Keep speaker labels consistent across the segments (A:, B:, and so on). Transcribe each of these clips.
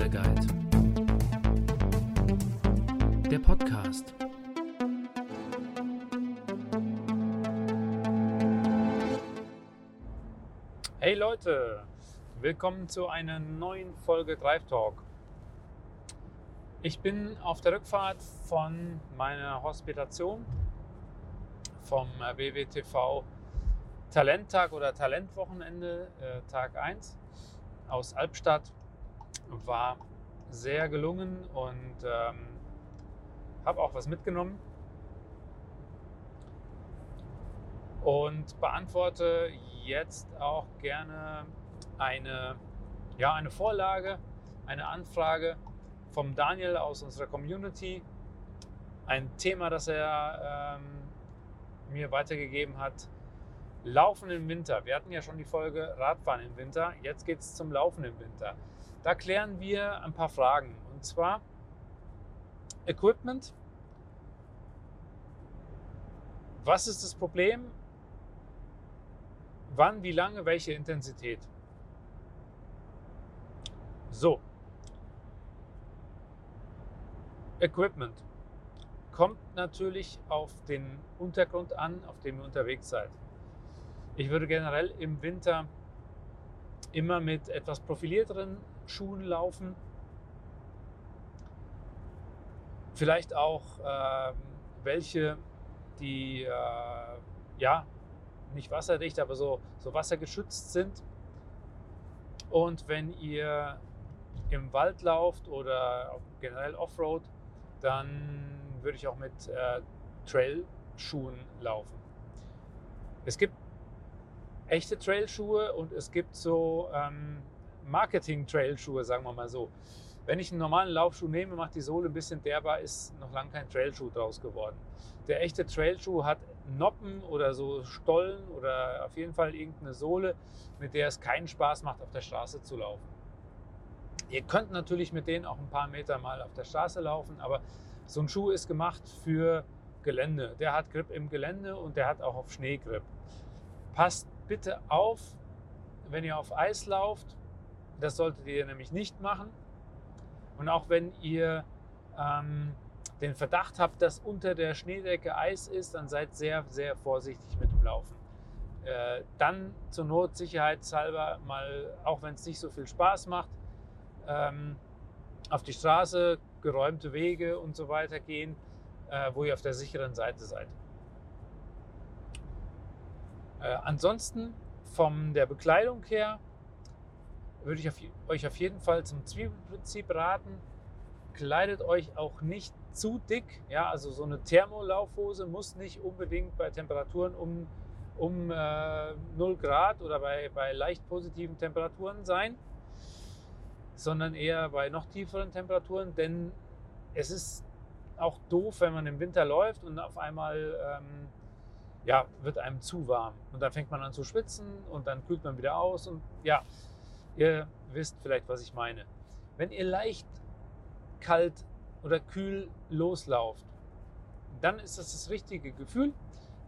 A: Lifestyle Guide. Der Podcast.
B: Hey Leute, willkommen zu einer neuen Folge Drive Talk. Ich bin auf der Rückfahrt von meiner Hospitation vom WWTV Talenttag oder Talentwochenende, äh, Tag 1 aus Albstadt. War sehr gelungen und ähm, habe auch was mitgenommen. Und beantworte jetzt auch gerne eine, ja, eine Vorlage, eine Anfrage vom Daniel aus unserer Community. Ein Thema, das er ähm, mir weitergegeben hat. Laufen im Winter. Wir hatten ja schon die Folge Radfahren im Winter. Jetzt geht es zum Laufen im Winter. Da klären wir ein paar Fragen. Und zwar Equipment. Was ist das Problem? Wann, wie lange, welche Intensität? So. Equipment kommt natürlich auf den Untergrund an, auf dem ihr unterwegs seid. Ich würde generell im Winter immer mit etwas profilierteren Schuhen laufen. Vielleicht auch äh, welche, die äh, ja nicht wasserdicht, aber so, so wassergeschützt sind. Und wenn ihr im Wald lauft oder generell Offroad, dann würde ich auch mit äh, Trailschuhen laufen. Es gibt echte Trailschuhe und es gibt so ähm, Marketing-Trailschuhe, sagen wir mal so. Wenn ich einen normalen Laufschuh nehme, macht die Sohle ein bisschen derbar, ist noch lange kein Trailschuh draus geworden. Der echte Trailschuh hat Noppen oder so Stollen oder auf jeden Fall irgendeine Sohle, mit der es keinen Spaß macht, auf der Straße zu laufen. Ihr könnt natürlich mit denen auch ein paar Meter mal auf der Straße laufen, aber so ein Schuh ist gemacht für Gelände. Der hat Grip im Gelände und der hat auch auf Schnee Grip. Passt bitte auf, wenn ihr auf Eis lauft. Das solltet ihr nämlich nicht machen. Und auch wenn ihr ähm, den Verdacht habt, dass unter der Schneedecke Eis ist, dann seid sehr, sehr vorsichtig mit dem Laufen. Äh, dann zur Not sicherheitshalber mal, auch wenn es nicht so viel Spaß macht, ähm, auf die Straße, geräumte Wege und so weiter gehen, äh, wo ihr auf der sicheren Seite seid. Äh, ansonsten von der Bekleidung her würde ich auf, euch auf jeden Fall zum Zwiebelprinzip raten. Kleidet euch auch nicht zu dick. Ja, also so eine Thermolaufhose muss nicht unbedingt bei Temperaturen um, um äh, 0 Grad oder bei, bei leicht positiven Temperaturen sein sondern eher bei noch tieferen Temperaturen, denn es ist auch doof, wenn man im Winter läuft und auf einmal ähm, ja, wird einem zu warm und dann fängt man an zu schwitzen und dann kühlt man wieder aus und ja, ihr wisst vielleicht, was ich meine. Wenn ihr leicht kalt oder kühl loslauft, dann ist das das richtige Gefühl.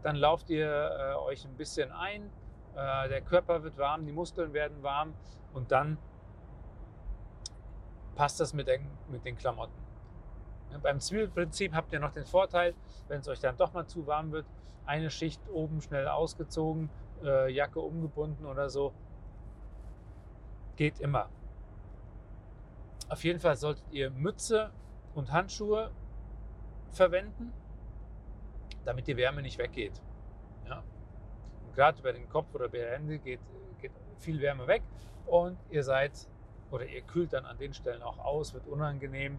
B: Dann lauft ihr äh, euch ein bisschen ein, äh, der Körper wird warm, die Muskeln werden warm und dann passt das mit den, mit den Klamotten. Beim Zwiebelprinzip habt ihr noch den Vorteil, wenn es euch dann doch mal zu warm wird, eine Schicht oben schnell ausgezogen, äh, Jacke umgebunden oder so. Geht immer. Auf jeden Fall solltet ihr Mütze und Handschuhe verwenden, damit die Wärme nicht weggeht. Ja? Gerade über den Kopf oder über die Hände geht, geht viel Wärme weg und ihr seid oder ihr kühlt dann an den Stellen auch aus, wird unangenehm.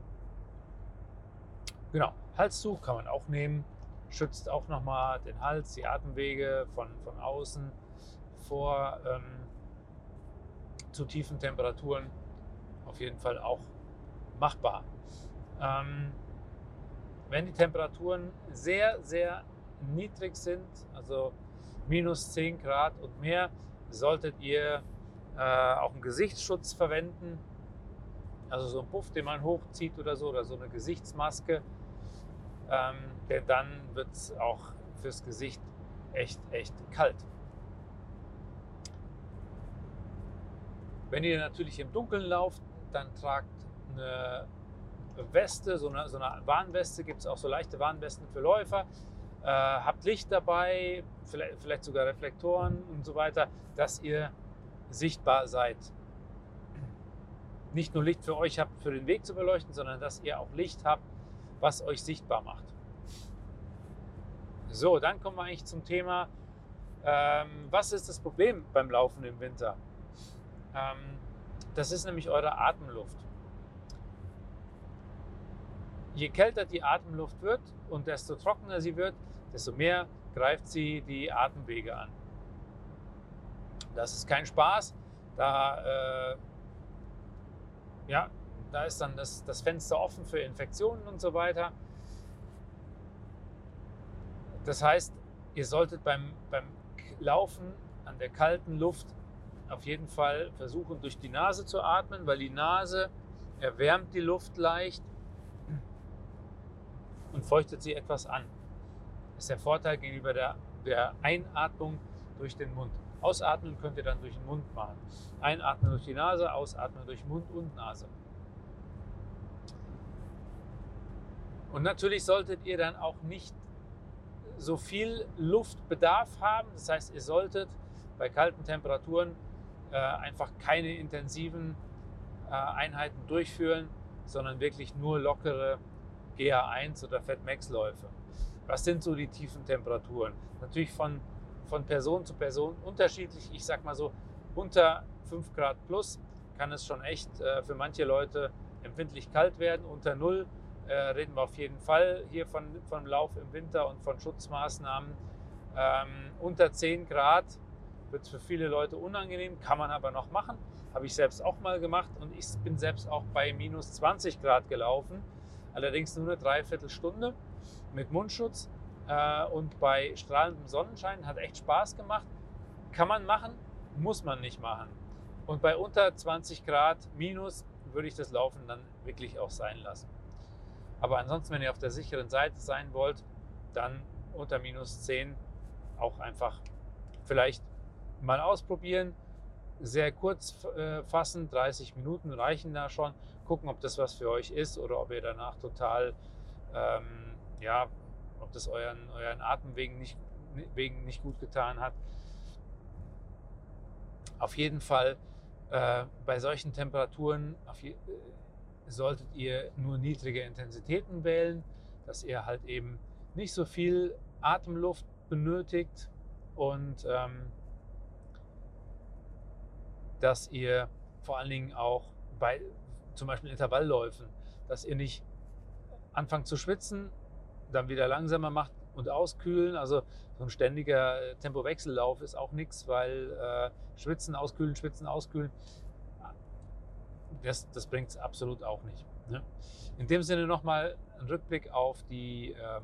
B: Genau, Halstuch kann man auch nehmen, schützt auch nochmal den Hals, die Atemwege von, von außen vor ähm, zu tiefen Temperaturen. Auf jeden Fall auch machbar. Ähm, wenn die Temperaturen sehr, sehr niedrig sind, also minus 10 Grad und mehr, solltet ihr äh, auch einen Gesichtsschutz verwenden. Also so ein Puff, den man hochzieht oder so, oder so eine Gesichtsmaske. Ähm, denn dann wird es auch fürs Gesicht echt, echt kalt. Wenn ihr natürlich im Dunkeln lauft, dann tragt eine Weste, so eine, so eine Warnweste, gibt es auch so leichte Warnwesten für Läufer. Äh, habt Licht dabei, vielleicht, vielleicht sogar Reflektoren und so weiter, dass ihr sichtbar seid. Nicht nur Licht für euch habt, für den Weg zu beleuchten, sondern dass ihr auch Licht habt, was euch sichtbar macht. So, dann kommen wir eigentlich zum Thema, ähm, was ist das Problem beim Laufen im Winter? Ähm, das ist nämlich eure Atemluft. Je kälter die Atemluft wird und desto trockener sie wird, desto mehr greift sie die Atemwege an. Das ist kein Spaß. Da, äh, ja, da ist dann das, das Fenster offen für Infektionen und so weiter. Das heißt, ihr solltet beim, beim Laufen an der kalten Luft auf jeden Fall versuchen, durch die Nase zu atmen, weil die Nase erwärmt die Luft leicht und feuchtet sie etwas an. Das ist der Vorteil gegenüber der, der Einatmung durch den Mund. Ausatmen könnt ihr dann durch den Mund machen. Einatmen durch die Nase, ausatmen durch Mund und Nase. Und natürlich solltet ihr dann auch nicht so viel Luftbedarf haben. Das heißt, ihr solltet bei kalten Temperaturen äh, einfach keine intensiven äh, Einheiten durchführen, sondern wirklich nur lockere GA1 oder FatMax-Läufe. Was sind so die tiefen Temperaturen? Natürlich von, von Person zu Person unterschiedlich. Ich sag mal so, unter 5 Grad plus kann es schon echt äh, für manche Leute empfindlich kalt werden. Unter 0 äh, reden wir auf jeden Fall hier von, von Lauf im Winter und von Schutzmaßnahmen. Ähm, unter 10 Grad wird für viele Leute unangenehm, kann man aber noch machen. Habe ich selbst auch mal gemacht und ich bin selbst auch bei minus 20 Grad gelaufen. Allerdings nur eine Dreiviertelstunde mit Mundschutz äh, und bei strahlendem Sonnenschein. Hat echt Spaß gemacht. Kann man machen, muss man nicht machen. Und bei unter 20 Grad minus würde ich das Laufen dann wirklich auch sein lassen. Aber ansonsten, wenn ihr auf der sicheren Seite sein wollt, dann unter minus 10 auch einfach vielleicht mal ausprobieren. Sehr kurz äh, fassen, 30 Minuten reichen da schon. Gucken, ob das was für euch ist oder ob ihr danach total ähm, ja, ob das euren, euren Atem wegen nicht, wegen nicht gut getan hat. Auf jeden Fall äh, bei solchen Temperaturen je, äh, solltet ihr nur niedrige Intensitäten wählen, dass ihr halt eben nicht so viel Atemluft benötigt und ähm, dass ihr vor allen Dingen auch bei zum Beispiel Intervallläufen, dass ihr nicht anfangt zu schwitzen, dann wieder langsamer macht und auskühlen. Also so ein ständiger äh, Tempowechsellauf ist auch nichts, weil äh, schwitzen, auskühlen, schwitzen, auskühlen, das, das bringt es absolut auch nicht. Ne? In dem Sinne nochmal ein Rückblick auf die, ähm,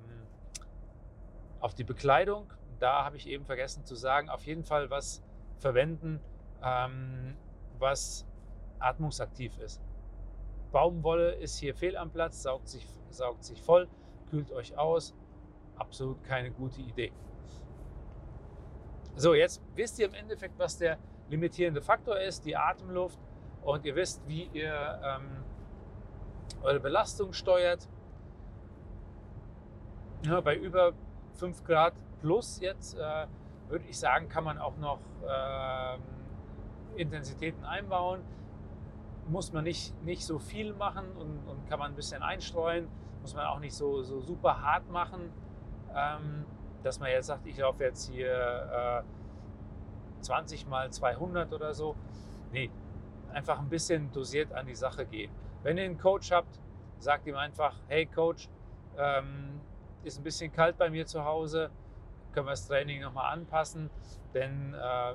B: auf die Bekleidung. Da habe ich eben vergessen zu sagen, auf jeden Fall was verwenden, ähm, was atmungsaktiv ist. Baumwolle ist hier fehl am Platz, saugt sich, saugt sich voll kühlt euch aus. Absolut keine gute Idee. So, jetzt wisst ihr im Endeffekt, was der limitierende Faktor ist, die Atemluft. Und ihr wisst, wie ihr ähm, eure Belastung steuert. Ja, bei über 5 Grad plus jetzt äh, würde ich sagen, kann man auch noch äh, Intensitäten einbauen. Muss man nicht, nicht so viel machen und, und kann man ein bisschen einstreuen muss man auch nicht so, so super hart machen, ähm, dass man jetzt sagt, ich laufe jetzt hier äh, 20 mal 200 oder so. Nee, einfach ein bisschen dosiert an die Sache gehen. Wenn ihr einen Coach habt, sagt ihm einfach, hey Coach, ähm, ist ein bisschen kalt bei mir zu Hause, können wir das Training nochmal anpassen, denn äh,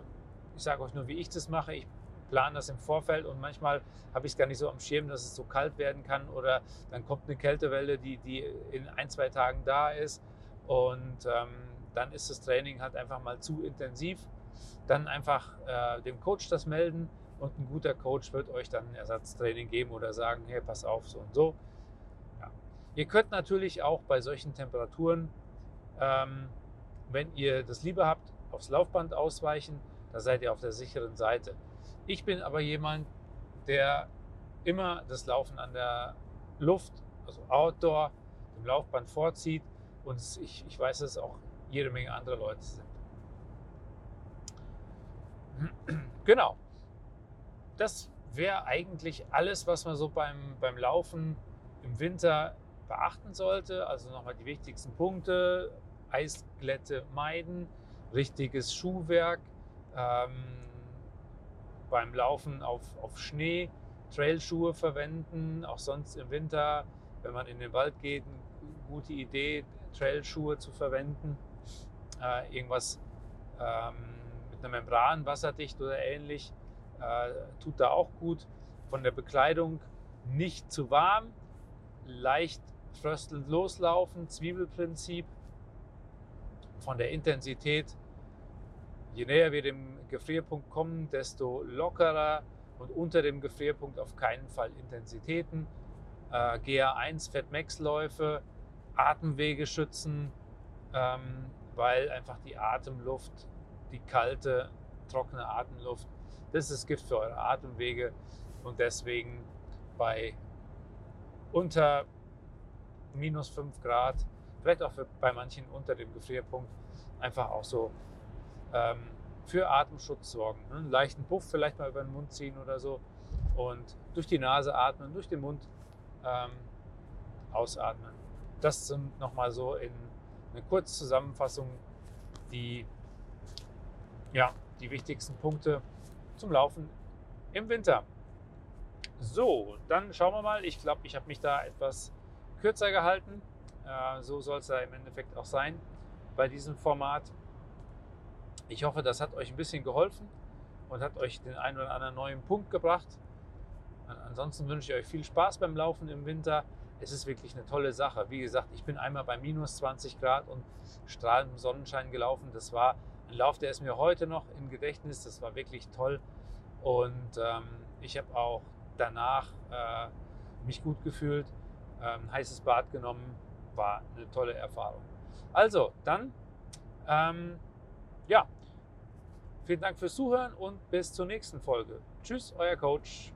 B: ich sage euch nur, wie ich das mache. Ich plane das im Vorfeld und manchmal habe ich es gar nicht so am Schirm, dass es so kalt werden kann oder dann kommt eine Kältewelle, die, die in ein, zwei Tagen da ist und ähm, dann ist das Training halt einfach mal zu intensiv. Dann einfach äh, dem Coach das melden und ein guter Coach wird euch dann ein Ersatztraining geben oder sagen, hey, pass auf, so und so. Ja. Ihr könnt natürlich auch bei solchen Temperaturen, ähm, wenn ihr das lieber habt, aufs Laufband ausweichen, da seid ihr auf der sicheren Seite. Ich bin aber jemand, der immer das Laufen an der Luft, also Outdoor, dem Laufband vorzieht. Und ich, ich weiß, dass auch jede Menge andere Leute sind. Genau. Das wäre eigentlich alles, was man so beim, beim Laufen im Winter beachten sollte. Also nochmal die wichtigsten Punkte. Eisglätte meiden, richtiges Schuhwerk, ähm, beim Laufen auf, auf Schnee, Trailschuhe verwenden, auch sonst im Winter, wenn man in den Wald geht, eine gute Idee, Trailschuhe zu verwenden. Äh, irgendwas ähm, mit einer Membran, wasserdicht oder ähnlich, äh, tut da auch gut. Von der Bekleidung nicht zu warm, leicht fröstelnd loslaufen, Zwiebelprinzip. Von der Intensität, je näher wir dem Gefrierpunkt kommen, desto lockerer und unter dem Gefrierpunkt auf keinen Fall Intensitäten. Äh, GA1 Fettmax-Läufe, Atemwege schützen, ähm, weil einfach die Atemluft, die kalte, trockene Atemluft, das ist Gift für eure Atemwege und deswegen bei unter minus 5 Grad, vielleicht auch bei manchen unter dem Gefrierpunkt, einfach auch so ähm, für Atemschutz sorgen. Ne? Einen leichten Puff vielleicht mal über den Mund ziehen oder so und durch die Nase atmen, durch den Mund ähm, ausatmen. Das sind nochmal so in eine Kurzzusammenfassung die, ja, die wichtigsten Punkte zum Laufen im Winter. So, dann schauen wir mal. Ich glaube, ich habe mich da etwas kürzer gehalten. Äh, so soll es ja im Endeffekt auch sein bei diesem Format. Ich hoffe, das hat euch ein bisschen geholfen und hat euch den einen oder anderen neuen Punkt gebracht. Ansonsten wünsche ich euch viel Spaß beim Laufen im Winter. Es ist wirklich eine tolle Sache. Wie gesagt, ich bin einmal bei minus 20 Grad und strahlendem Sonnenschein gelaufen. Das war ein Lauf, der ist mir heute noch im Gedächtnis. Das war wirklich toll. Und ähm, ich habe auch danach äh, mich gut gefühlt ähm, heißes Bad genommen. War eine tolle Erfahrung. Also, dann, ähm, ja, vielen Dank fürs Zuhören und bis zur nächsten Folge. Tschüss, euer Coach.